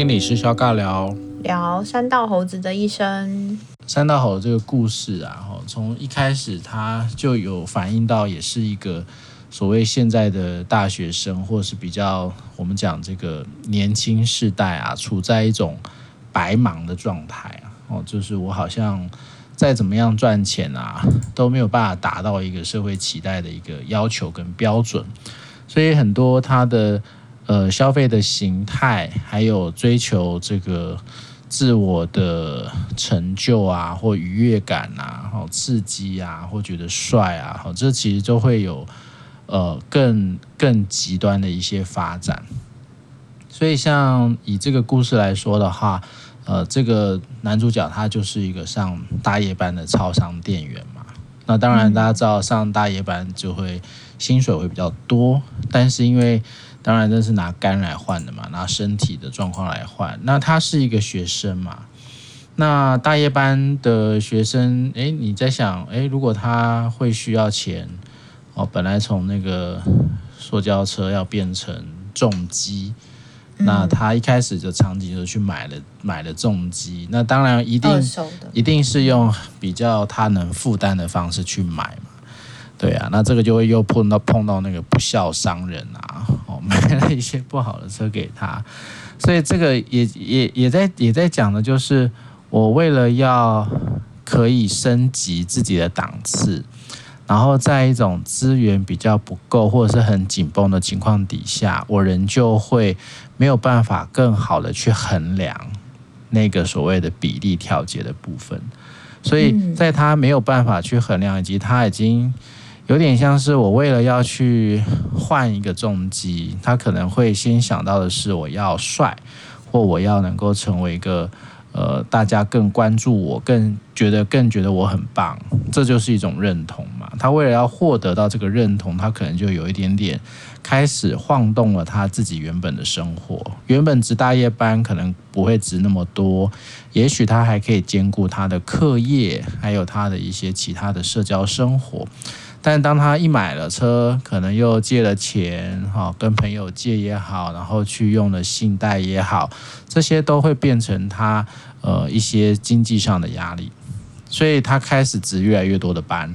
心理师肖尬聊，聊山道猴子的一生。山道猴这个故事啊，从一开始他就有反映到，也是一个所谓现在的大学生，或者是比较我们讲这个年轻世代啊，处在一种白忙的状态啊。哦，就是我好像再怎么样赚钱啊，都没有办法达到一个社会期待的一个要求跟标准，所以很多他的。呃，消费的形态，还有追求这个自我的成就啊，或愉悦感啊，好刺激啊，或觉得帅啊，好，这其实都会有呃更更极端的一些发展。所以，像以这个故事来说的话，呃，这个男主角他就是一个上大夜班的超商店员嘛。那当然，大家知道上大夜班就会薪水会比较多，但是因为当然，这是拿肝来换的嘛，拿身体的状况来换。那他是一个学生嘛，那大夜班的学生，诶，你在想，诶，如果他会需要钱，哦，本来从那个塑胶车要变成重机，嗯、那他一开始就场景就去买了买了重机，那当然一定一定是用比较他能负担的方式去买嘛。对啊，那这个就会又碰到碰到那个不孝商人啊，哦，买了一些不好的车给他，所以这个也也也在也在讲的就是，我为了要可以升级自己的档次，然后在一种资源比较不够或者是很紧绷的情况底下，我仍旧会没有办法更好的去衡量那个所谓的比例调节的部分，所以在他没有办法去衡量以及他已经。有点像是我为了要去换一个重机，他可能会先想到的是我要帅，或我要能够成为一个呃大家更关注我，更觉得更觉得我很棒，这就是一种认同嘛。他为了要获得到这个认同，他可能就有一点点开始晃动了他自己原本的生活。原本值大夜班可能不会值那么多，也许他还可以兼顾他的课业，还有他的一些其他的社交生活。但当他一买了车，可能又借了钱，哈，跟朋友借也好，然后去用了信贷也好，这些都会变成他呃一些经济上的压力，所以他开始值越来越多的班。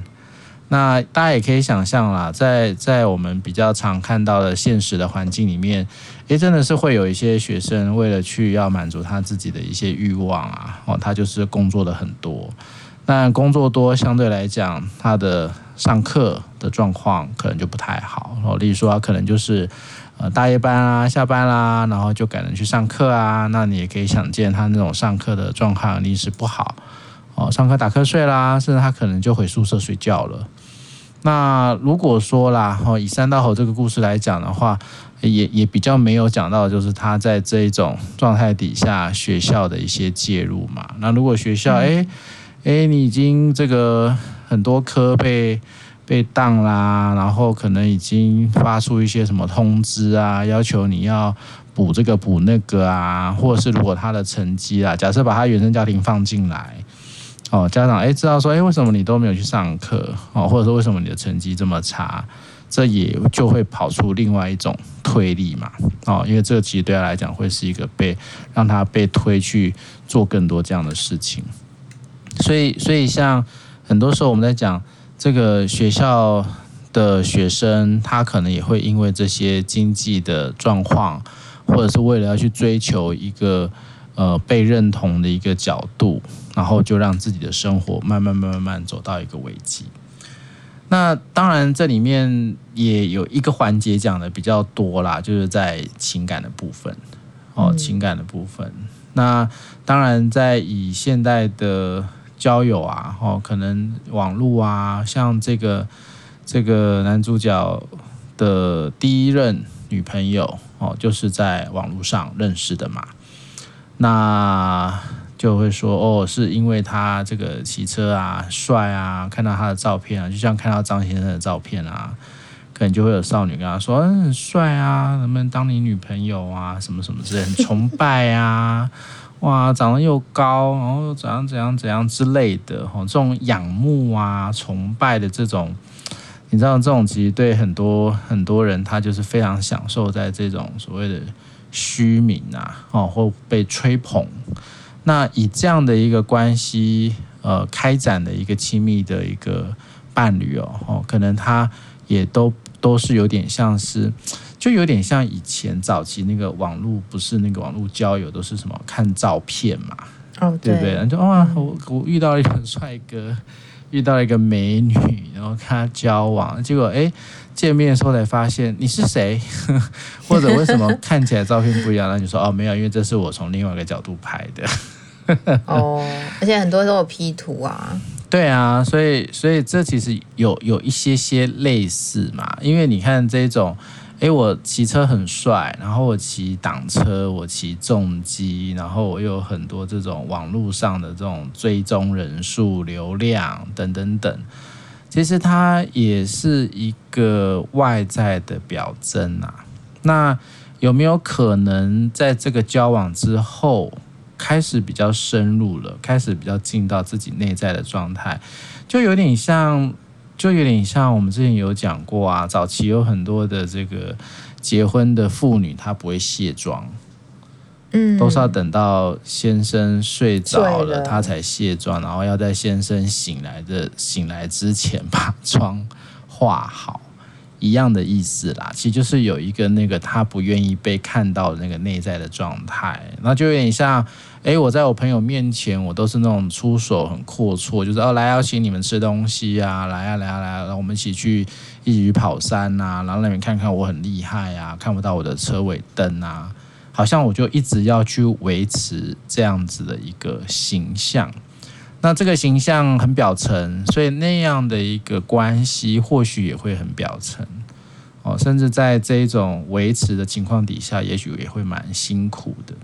那大家也可以想象啦，在在我们比较常看到的现实的环境里面，诶，真的是会有一些学生为了去要满足他自己的一些欲望啊，哦，他就是工作的很多。那工作多相对来讲，他的上课的状况可能就不太好。然后，例如说，他可能就是呃大夜班啊，下班啦，然后就赶着去上课啊。那你也可以想见，他那种上课的状况一定是不好。哦，上课打瞌睡啦，甚至他可能就回宿舍睡觉了。那如果说啦，哦，以三道猴这个故事来讲的话，也也比较没有讲到，就是他在这一种状态底下，学校的一些介入嘛。那如果学校，哎。哎，你已经这个很多科被被当啦，然后可能已经发出一些什么通知啊，要求你要补这个补那个啊，或者是如果他的成绩啊，假设把他原生家庭放进来，哦，家长哎知道说，哎为什么你都没有去上课？哦，或者说为什么你的成绩这么差，这也就会跑出另外一种推力嘛，哦，因为这个其实对他来讲会是一个被让他被推去做更多这样的事情。所以，所以像很多时候我们在讲这个学校的学生，他可能也会因为这些经济的状况，或者是为了要去追求一个呃被认同的一个角度，然后就让自己的生活慢慢慢慢慢走到一个危机。那当然，这里面也有一个环节讲的比较多啦，就是在情感的部分哦，情感的部分。那当然，在以现代的交友啊，哦，可能网络啊，像这个这个男主角的第一任女朋友哦，就是在网络上认识的嘛。那就会说哦，是因为他这个骑车啊，帅啊，看到他的照片啊，就像看到张先生的照片啊，可能就会有少女跟他说，嗯，很帅啊，能不能当你女朋友啊？什么什么之类，很崇拜啊。哇，长得又高，然后又怎样怎样怎样之类的，哈，这种仰慕啊、崇拜的这种，你知道，这种其实对很多很多人，他就是非常享受在这种所谓的虚名啊，哦，或被吹捧。那以这样的一个关系，呃，开展的一个亲密的一个伴侣哦，哦，可能他也都都是有点像是，就有点像以前早期那个网络，不是那个网络交友，都是什么看照片嘛，哦，对，对不对？然后就哇，我我遇到了一个帅哥，遇到了一个美女，然后跟他交往，结果哎。见面的时候才发现你是谁，或者为什么看起来照片不一样？那你说哦，没有，因为这是我从另外一个角度拍的。哦，而且很多都有 P 图啊。对啊，所以所以这其实有有一些些类似嘛，因为你看这种，诶，我骑车很帅，然后我骑挡车，我骑重机，然后我又有很多这种网络上的这种追踪人数、流量等等等。其实它也是一个外在的表征啊。那有没有可能在这个交往之后，开始比较深入了，开始比较进到自己内在的状态，就有点像，就有点像我们之前有讲过啊。早期有很多的这个结婚的妇女，她不会卸妆。嗯，都是要等到先生睡着了，她才卸妆，然后要在先生醒来的醒来之前把妆化好，一样的意思啦。其实就是有一个那个他不愿意被看到的那个内在的状态，那就有点像，哎，我在我朋友面前，我都是那种出手很阔绰，就是哦，来邀请你们吃东西啊，来啊来啊来啊，然后我们一起去一起去跑山啊，然后让你们看看我很厉害啊，看不到我的车尾灯啊。好像我就一直要去维持这样子的一个形象，那这个形象很表层，所以那样的一个关系或许也会很表层哦，甚至在这一种维持的情况底下，也许也会蛮辛苦的。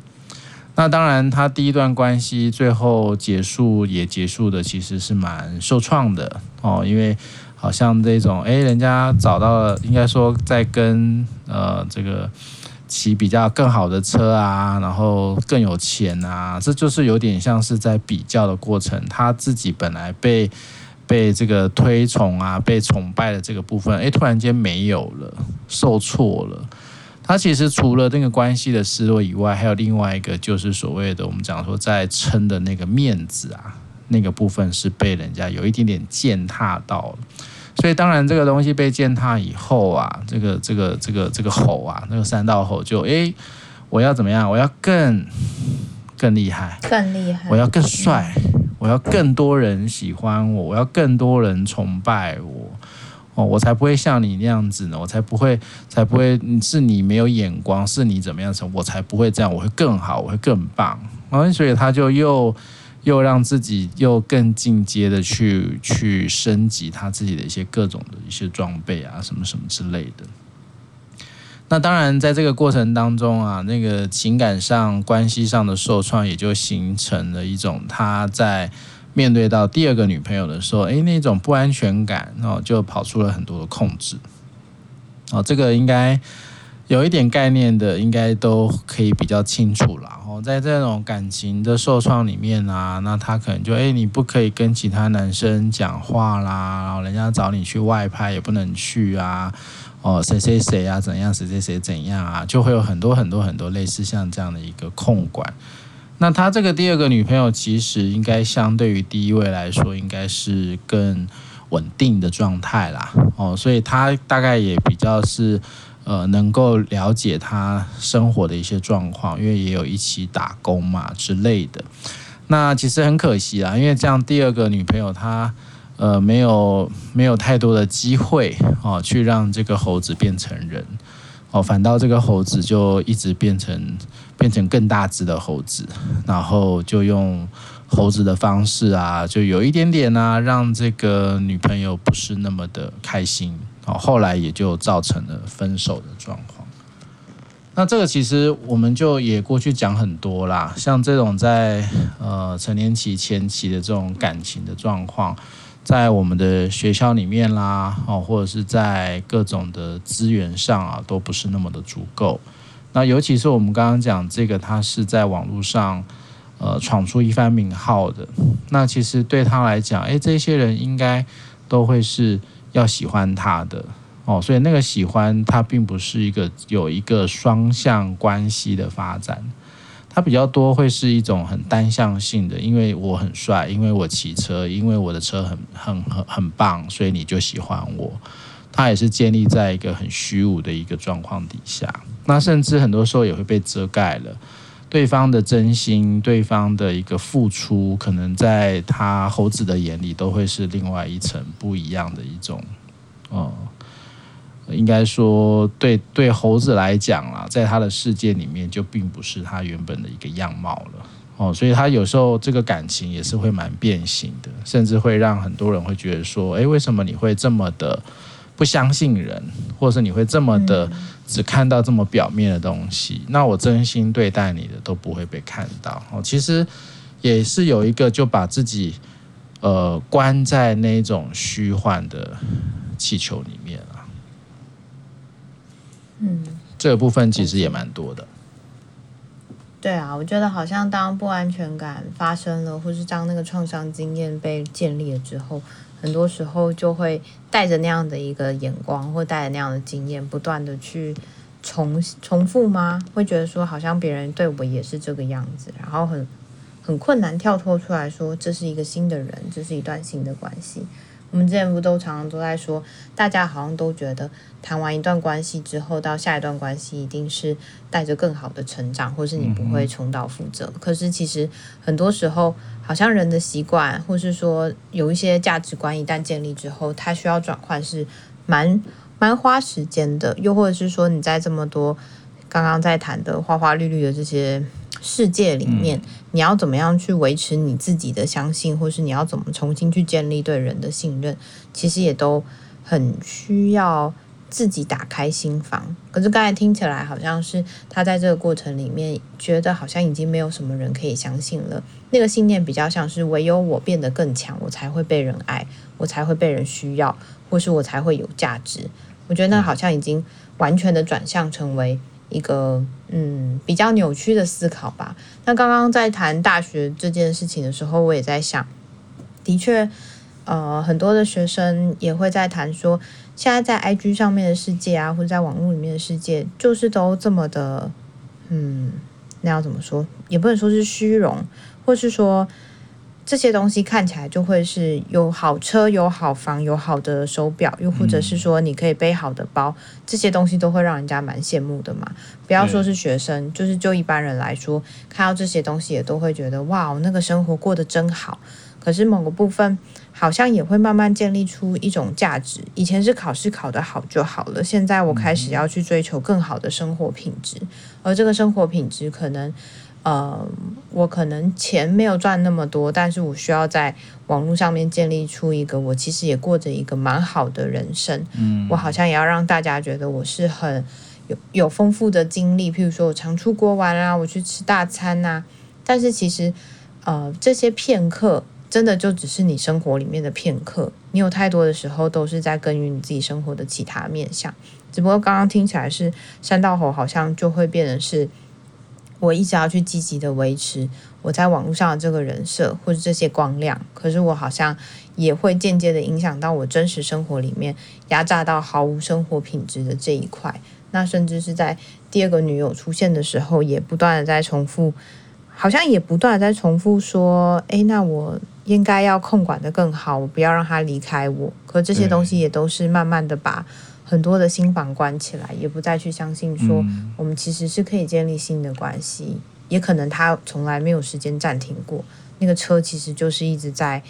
那当然，他第一段关系最后结束也结束的其实是蛮受创的哦，因为好像这种诶，人家找到了，应该说在跟呃这个。骑比较更好的车啊，然后更有钱啊，这就是有点像是在比较的过程。他自己本来被被这个推崇啊，被崇拜的这个部分，诶，突然间没有了，受挫了。他其实除了那个关系的失落以外，还有另外一个，就是所谓的我们讲说在撑的那个面子啊，那个部分是被人家有一点点践踏到了。所以当然，这个东西被践踏以后啊，这个这个这个这个吼啊，那个三道吼就诶，我要怎么样？我要更更厉害，更厉害，我要更帅，我要更多人喜欢我，我要更多人崇拜我，哦，我才不会像你那样子呢，我才不会才不会是你没有眼光，是你怎么样子，我才不会这样，我会更好，我会更棒。然后所以他就又。又让自己又更进阶的去去升级他自己的一些各种的一些装备啊，什么什么之类的。那当然，在这个过程当中啊，那个情感上、关系上的受创，也就形成了一种他在面对到第二个女朋友的时候，诶，那种不安全感，然后就跑出了很多的控制。哦，这个应该。有一点概念的，应该都可以比较清楚了。然后，在这种感情的受创里面啊，那他可能就诶，你不可以跟其他男生讲话啦，然后人家找你去外拍也不能去啊。哦，谁谁谁啊，怎样？谁谁谁怎样啊？就会有很多很多很多类似像这样的一个控管。那他这个第二个女朋友，其实应该相对于第一位来说，应该是更稳定的状态啦。哦，所以他大概也比较是。呃，能够了解他生活的一些状况，因为也有一起打工嘛之类的。那其实很可惜啦，因为这样第二个女朋友她呃没有没有太多的机会哦，去让这个猴子变成人哦，反倒这个猴子就一直变成变成更大只的猴子，然后就用猴子的方式啊，就有一点点啊，让这个女朋友不是那么的开心。好，后来也就造成了分手的状况。那这个其实我们就也过去讲很多啦，像这种在呃成年期前期的这种感情的状况，在我们的学校里面啦，哦，或者是在各种的资源上啊，都不是那么的足够。那尤其是我们刚刚讲这个，他是在网络上呃闯出一番名号的，那其实对他来讲，诶，这些人应该都会是。要喜欢他的哦，所以那个喜欢它并不是一个有一个双向关系的发展，它比较多会是一种很单向性的，因为我很帅，因为我骑车，因为我的车很很很很棒，所以你就喜欢我。它也是建立在一个很虚无的一个状况底下，那甚至很多时候也会被遮盖了。对方的真心，对方的一个付出，可能在他猴子的眼里都会是另外一层不一样的一种，哦、嗯，应该说对对猴子来讲啊，在他的世界里面就并不是他原本的一个样貌了，哦，所以他有时候这个感情也是会蛮变形的，甚至会让很多人会觉得说，诶，为什么你会这么的？不相信人，或者是你会这么的只看到这么表面的东西，那我真心对待你的都不会被看到。哦，其实也是有一个就把自己呃关在那种虚幻的气球里面了。嗯，这个部分其实也蛮多的。对啊，我觉得好像当不安全感发生了，或是当那个创伤经验被建立了之后。很多时候就会带着那样的一个眼光，或带着那样的经验，不断的去重重复吗？会觉得说好像别人对我也是这个样子，然后很很困难跳脱出来说这是一个新的人，这是一段新的关系。我们之前不都常常都在说，大家好像都觉得谈完一段关系之后，到下一段关系一定是带着更好的成长，或是你不会重蹈覆辙。可是其实很多时候，好像人的习惯，或是说有一些价值观一旦建立之后，它需要转换是蛮蛮花时间的。又或者是说你在这么多刚刚在谈的花花绿绿的这些。世界里面，你要怎么样去维持你自己的相信，或是你要怎么重新去建立对人的信任，其实也都很需要自己打开心房。可是刚才听起来好像是他在这个过程里面觉得好像已经没有什么人可以相信了。那个信念比较像是唯有我变得更强，我才会被人爱，我才会被人需要，或是我才会有价值。我觉得那好像已经完全的转向成为。一个嗯比较扭曲的思考吧。那刚刚在谈大学这件事情的时候，我也在想，的确，呃，很多的学生也会在谈说，现在在 IG 上面的世界啊，或者在网络里面的世界，就是都这么的，嗯，那要怎么说？也不能说是虚荣，或是说。这些东西看起来就会是有好车、有好房、有好的手表，又或者是说你可以背好的包，嗯、这些东西都会让人家蛮羡慕的嘛。不要说是学生，对就是就一般人来说，看到这些东西也都会觉得哇，那个生活过得真好。可是某个部分好像也会慢慢建立出一种价值。以前是考试考得好就好了，现在我开始要去追求更好的生活品质，而这个生活品质可能。呃，我可能钱没有赚那么多，但是我需要在网络上面建立出一个我其实也过着一个蛮好的人生。嗯，我好像也要让大家觉得我是很有有丰富的经历，譬如说我常出国玩啊，我去吃大餐啊。但是其实，呃，这些片刻真的就只是你生活里面的片刻。你有太多的时候都是在耕耘你自己生活的其他面向。只不过刚刚听起来是山道猴，好像就会变成是。我一直要去积极的维持我在网络上的这个人设或者这些光亮，可是我好像也会间接的影响到我真实生活里面压榨到毫无生活品质的这一块。那甚至是在第二个女友出现的时候，也不断的在重复，好像也不断的在重复说：“诶，那我应该要控管的更好，我不要让他离开我。”可这些东西也都是慢慢的把。很多的新房关起来，也不再去相信说我们其实是可以建立新的关系，嗯、也可能他从来没有时间暂停过。那个车其实就是一直在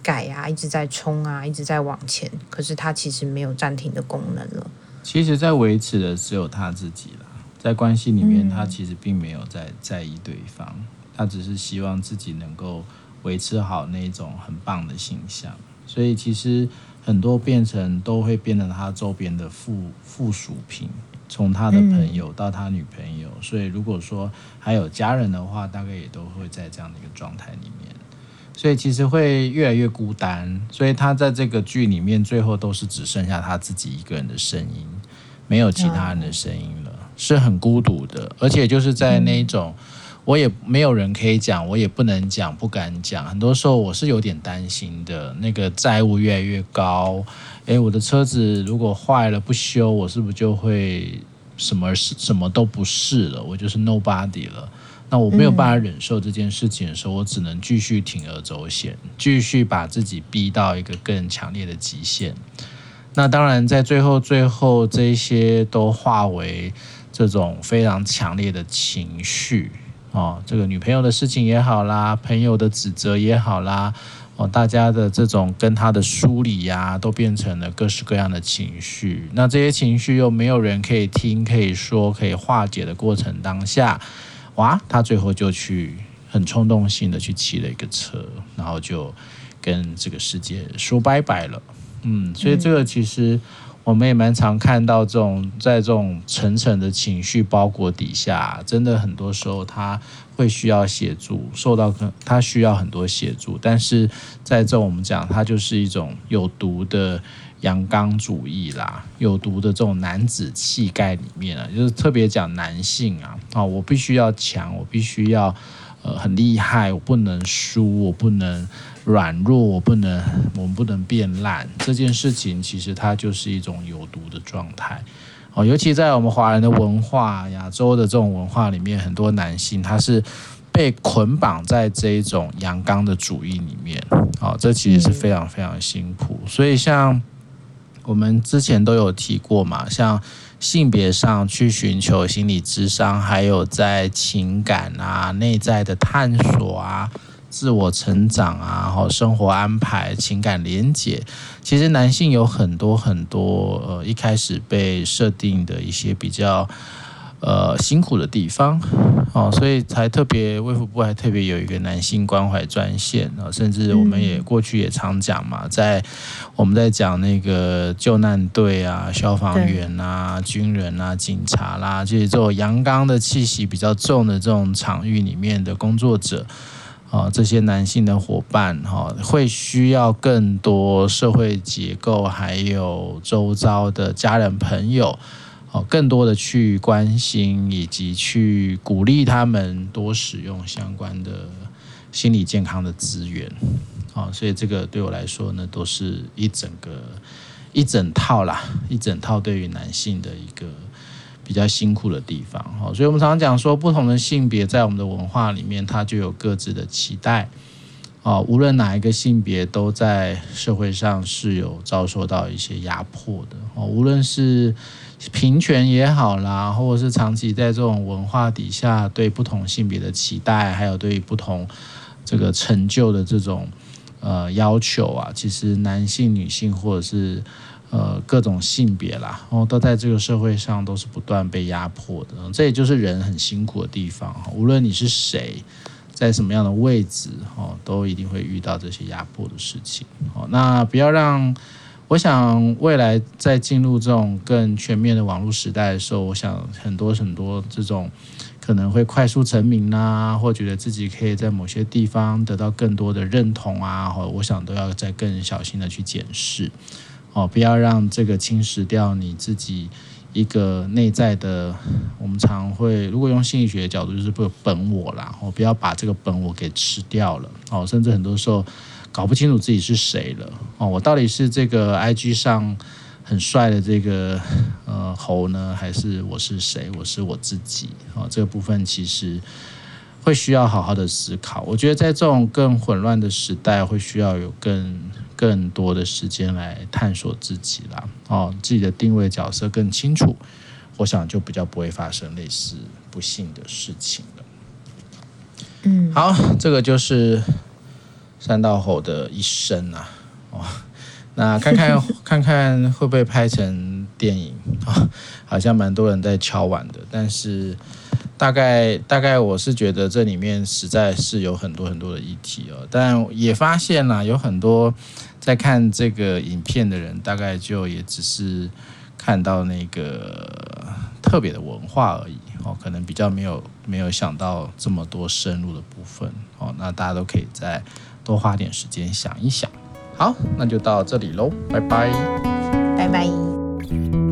改啊，一直在冲啊，一直在往前，可是他其实没有暂停的功能了。其实，在维持的只有他自己了，在关系里面，他其实并没有在在意对方，嗯、他只是希望自己能够维持好那种很棒的形象。所以，其实。很多变成都会变成他周边的附附属品，从他的朋友到他女朋友，所以如果说还有家人的话，大概也都会在这样的一个状态里面，所以其实会越来越孤单。所以他在这个剧里面，最后都是只剩下他自己一个人的声音，没有其他人的声音了，是很孤独的。而且就是在那种我也没有人可以讲，我也不能讲，不敢讲。很多时候我是有点担心的，那个债务越来越高，诶，我的车子如果坏了不修，我是不是就会什么什么都不是了？我就是 nobody 了。那我没有办法忍受这件事情的时候，我只能继续铤而走险，继续把自己逼到一个更强烈的极限。那当然，在最后最后，这些都化为这种非常强烈的情绪。哦，这个女朋友的事情也好啦，朋友的指责也好啦，哦，大家的这种跟他的梳理呀，都变成了各式各样的情绪。那这些情绪又没有人可以听、可以说、可以化解的过程当下，哇，他最后就去很冲动性的去骑了一个车，然后就跟这个世界说拜拜了。嗯，所以这个其实。我们也蛮常看到这种，在这种层层的情绪包裹底下，真的很多时候他会需要协助，受到他需要很多协助，但是在这我们讲，它就是一种有毒的阳刚主义啦，有毒的这种男子气概里面啊，就是特别讲男性啊，啊，我必须要强，我必须要呃很厉害，我不能输，我不能。软弱，我不能，我们不能变烂。这件事情其实它就是一种有毒的状态。哦，尤其在我们华人的文化、亚洲的这种文化里面，很多男性他是被捆绑在这一种阳刚的主义里面。哦，这其实是非常非常辛苦。所以像我们之前都有提过嘛，像性别上去寻求心理智商，还有在情感啊、内在的探索啊。自我成长啊，好生活安排、情感连结，其实男性有很多很多呃，一开始被设定的一些比较呃辛苦的地方哦，所以才特别卫福部还特别有一个男性关怀专线啊，甚至我们也过去也常讲嘛，在我们在讲那个救难队啊、消防员啊、军人啊、警察啦，就是这种阳刚的气息比较重的这种场域里面的工作者。啊，这些男性的伙伴哈，会需要更多社会结构，还有周遭的家人朋友，哦，更多的去关心以及去鼓励他们多使用相关的心理健康的资源。啊，所以这个对我来说呢，都是一整个一整套啦，一整套对于男性的一个。比较辛苦的地方，哈，所以我们常常讲说，不同的性别在我们的文化里面，它就有各自的期待，啊，无论哪一个性别都在社会上是有遭受到一些压迫的，哦，无论是平权也好啦，或者是长期在这种文化底下对不同性别的期待，还有对不同这个成就的这种呃要求啊，其实男性、女性或者是。呃，各种性别啦，然后都在这个社会上都是不断被压迫的，这也就是人很辛苦的地方。无论你是谁，在什么样的位置，哦，都一定会遇到这些压迫的事情。哦，那不要让，我想未来在进入这种更全面的网络时代的时候，我想很多很多这种可能会快速成名啊，或觉得自己可以在某些地方得到更多的认同啊，或我想都要再更小心的去检视。哦，不要让这个侵蚀掉你自己一个内在的。我们常会，如果用心理学的角度，就是不本我啦。哦，不要把这个本我给吃掉了。哦，甚至很多时候搞不清楚自己是谁了。哦，我到底是这个 IG 上很帅的这个呃猴呢，还是我是谁？我是我自己。哦，这个部分其实会需要好好的思考。我觉得在这种更混乱的时代，会需要有更。更多的时间来探索自己啦，哦，自己的定位角色更清楚，我想就比较不会发生类似不幸的事情了。嗯，好，这个就是山道猴的一生啊，哦，那看看 看看会不会拍成电影啊？好像蛮多人在敲碗的，但是。大概大概我是觉得这里面实在是有很多很多的议题哦，但也发现了有很多在看这个影片的人，大概就也只是看到那个特别的文化而已哦，可能比较没有没有想到这么多深入的部分哦，那大家都可以再多花点时间想一想。好，那就到这里喽，拜拜，拜拜。